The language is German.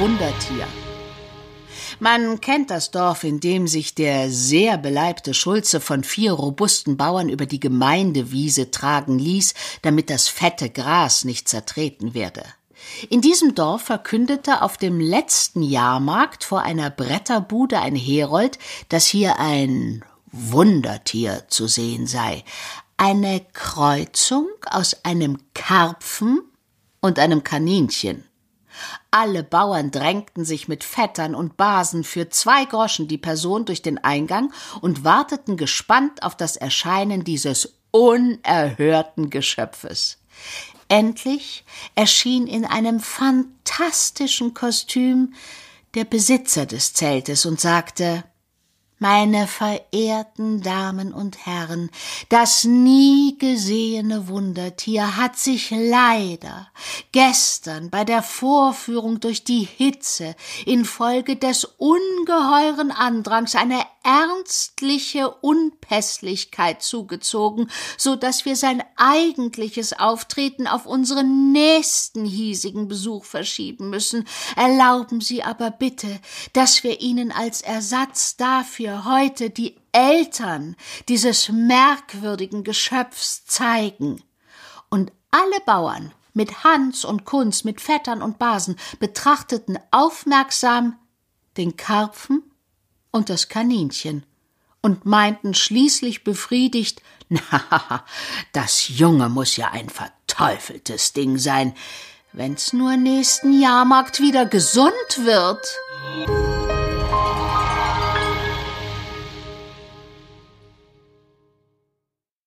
Wundertier. Man kennt das Dorf, in dem sich der sehr beleibte Schulze von vier robusten Bauern über die Gemeindewiese tragen ließ, damit das fette Gras nicht zertreten werde. In diesem Dorf verkündete auf dem letzten Jahrmarkt vor einer Bretterbude ein Herold, dass hier ein Wundertier zu sehen sei, eine Kreuzung aus einem Karpfen und einem Kaninchen. Alle Bauern drängten sich mit Vettern und Basen für zwei Groschen die Person durch den Eingang und warteten gespannt auf das Erscheinen dieses unerhörten Geschöpfes. Endlich erschien in einem fantastischen Kostüm der Besitzer des Zeltes und sagte meine verehrten Damen und Herren, das nie gesehene Wundertier hat sich leider gestern bei der Vorführung durch die Hitze infolge des ungeheuren Andrangs eine ernstliche Unpässlichkeit zugezogen, so dass wir sein eigentliches Auftreten auf unseren nächsten hiesigen Besuch verschieben müssen. Erlauben Sie aber bitte, dass wir Ihnen als Ersatz dafür heute die Eltern dieses merkwürdigen Geschöpfs zeigen. Und alle Bauern mit Hans und Kunz, mit Vettern und Basen betrachteten aufmerksam den Karpfen und das Kaninchen und meinten schließlich befriedigt, na, das Junge muss ja ein verteufeltes Ding sein, wenn's nur nächsten Jahrmarkt wieder gesund wird.